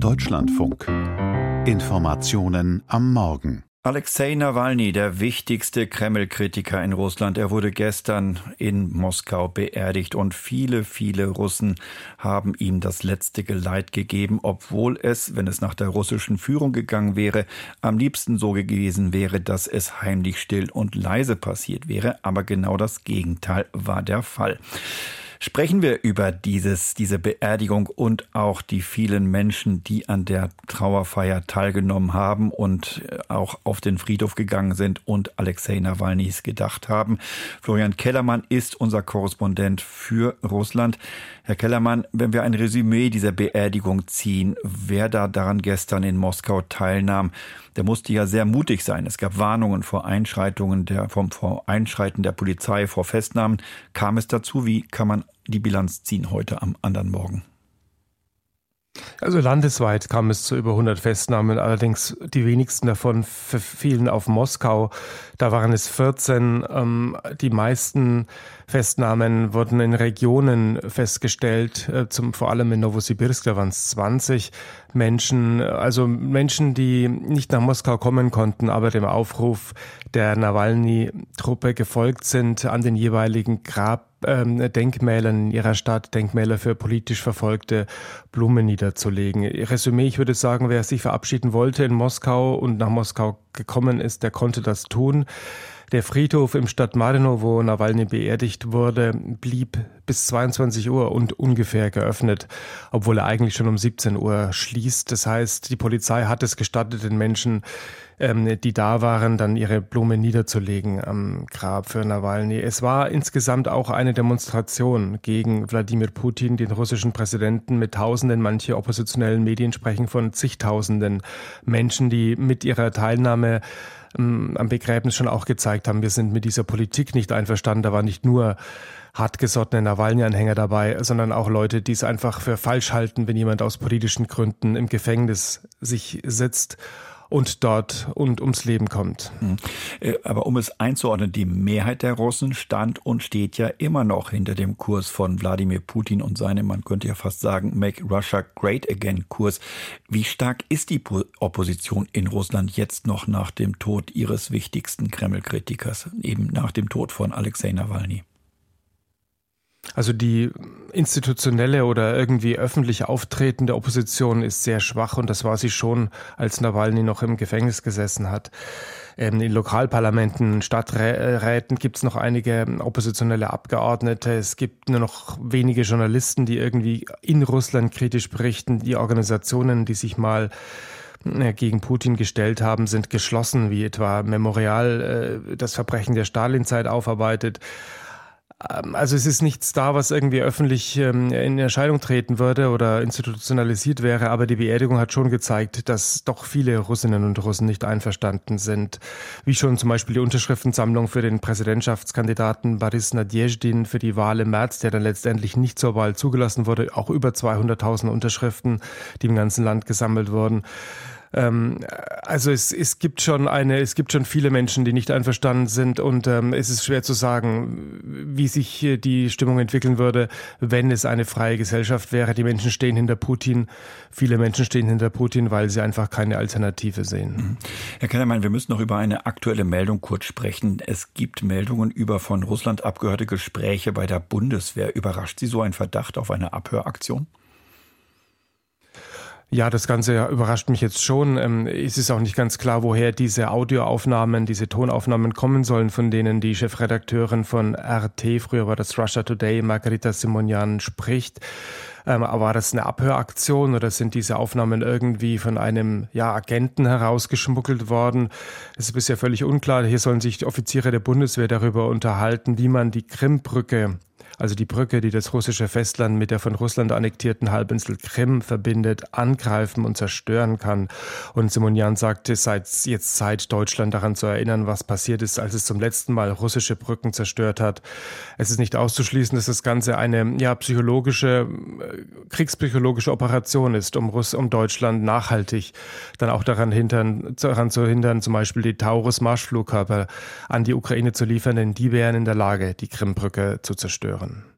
Deutschlandfunk. Informationen am Morgen. Alexei Nawalny, der wichtigste Kreml-Kritiker in Russland, er wurde gestern in Moskau beerdigt und viele, viele Russen haben ihm das letzte Geleit gegeben, obwohl es, wenn es nach der russischen Führung gegangen wäre, am liebsten so gewesen wäre, dass es heimlich still und leise passiert wäre. Aber genau das Gegenteil war der Fall. Sprechen wir über dieses, diese Beerdigung und auch die vielen Menschen, die an der Trauerfeier teilgenommen haben und äh, auch auf den Friedhof gegangen sind und Alexei Nawalnys gedacht haben. Florian Kellermann ist unser Korrespondent für Russland. Herr Kellermann, wenn wir ein Resümee dieser Beerdigung ziehen, wer da daran gestern in Moskau teilnahm, der musste ja sehr mutig sein. Es gab Warnungen vor Einschreitungen der, vom vor Einschreiten der Polizei, vor Festnahmen. Kam es dazu? Wie kann man die Bilanz ziehen heute am anderen Morgen? Also landesweit kam es zu über 100 Festnahmen, allerdings die wenigsten davon fielen auf Moskau. Da waren es 14. Ähm, die meisten Festnahmen wurden in Regionen festgestellt, äh, zum, vor allem in Novosibirsk, da waren es 20 Menschen, also Menschen, die nicht nach Moskau kommen konnten, aber dem Aufruf der Nawalny-Truppe gefolgt sind, an den jeweiligen Grab ähm, Denkmälern in ihrer Stadt, Denkmäler für politisch Verfolgte, Blumen niederzulegen. Resümee, ich würde sagen, wer sich verabschieden wollte in Moskau und nach Moskau gekommen ist, der konnte das tun. Der Friedhof im Stadt Marino, wo Nawalny beerdigt wurde, blieb bis 22 Uhr und ungefähr geöffnet, obwohl er eigentlich schon um 17 Uhr schließt. Das heißt, die Polizei hat es gestattet, den Menschen ähm, die da waren, dann ihre Blumen niederzulegen am Grab für Nawalny. Es war insgesamt auch eine Demonstration gegen Wladimir Putin, den russischen Präsidenten, mit Tausenden, manche oppositionellen Medien sprechen von zigtausenden Menschen, die mit ihrer Teilnahme am Begräbnis schon auch gezeigt haben, wir sind mit dieser Politik nicht einverstanden. Da war nicht nur hartgesottene Nawalny-Anhänger dabei, sondern auch Leute, die es einfach für falsch halten, wenn jemand aus politischen Gründen im Gefängnis sich sitzt und dort und ums Leben kommt. Hm. Äh, aber um es einzuordnen, die Mehrheit der Russen stand und steht ja immer noch hinter dem Kurs von Wladimir Putin und seinem, man könnte ja fast sagen, Make Russia Great Again Kurs. Wie stark ist die Opposition in Russland jetzt noch nach dem Tod ihres wichtigsten Kreml-Kritikers, eben nach dem Tod von Alexei Nawalny? Also die institutionelle oder irgendwie öffentlich auftretende Opposition ist sehr schwach und das war sie schon, als Nawalny noch im Gefängnis gesessen hat. Ähm, in Lokalparlamenten, Stadträten gibt es noch einige oppositionelle Abgeordnete. Es gibt nur noch wenige Journalisten, die irgendwie in Russland kritisch berichten. Die Organisationen, die sich mal äh, gegen Putin gestellt haben, sind geschlossen, wie etwa Memorial äh, das Verbrechen der Stalinzeit aufarbeitet. Ähm, also es ist nichts da, was irgendwie öffentlich ähm, in Erscheinung treten würde oder institutionalisiert wäre, aber die Beerdigung hat schon gezeigt, dass doch viele Russinnen und Russen nicht einverstanden sind. Wie schon zum Beispiel die Unterschriftensammlung für den Präsidentschaftskandidaten Boris Nadjezdin für die Wahl im März, der dann letztendlich nicht zur Wahl zugelassen wurde, auch über 200.000 Unterschriften, die im ganzen Land gesammelt wurden. Ähm, also es, es gibt schon eine, es gibt schon viele Menschen, die nicht einverstanden sind und ähm, es ist schwer zu sagen, wie sich die Stimmung entwickeln würde, wenn es eine freie Gesellschaft wäre. Die Menschen stehen hinter Putin, viele Menschen stehen hinter Putin, weil sie einfach keine Alternative sehen. Mhm. Herr Kellermann, wir müssen noch über eine aktuelle Meldung kurz sprechen. Es gibt Meldungen über von Russland abgehörte Gespräche bei der Bundeswehr. Überrascht Sie so ein Verdacht auf eine Abhöraktion? Ja, das Ganze überrascht mich jetzt schon. Ähm, es ist auch nicht ganz klar, woher diese Audioaufnahmen, diese Tonaufnahmen kommen sollen, von denen die Chefredakteurin von RT, früher war das Russia Today, Margarita Simonian, spricht. Ähm, war das eine Abhöraktion oder sind diese Aufnahmen irgendwie von einem ja, Agenten herausgeschmuggelt worden? Es ist bisher völlig unklar. Hier sollen sich die Offiziere der Bundeswehr darüber unterhalten, wie man die Krimbrücke also die Brücke, die das russische Festland mit der von Russland annektierten Halbinsel Krim verbindet, angreifen und zerstören kann. Und Simonian sagte, es sei jetzt Zeit, Deutschland daran zu erinnern, was passiert ist, als es zum letzten Mal russische Brücken zerstört hat. Es ist nicht auszuschließen, dass das Ganze eine ja, psychologische, äh, kriegspsychologische Operation ist, um, Russ um Deutschland nachhaltig dann auch daran, hindern, daran zu hindern, zum Beispiel die Taurus-Marschflugkörper an die Ukraine zu liefern, denn die wären in der Lage, die Krimbrücke zu zerstören.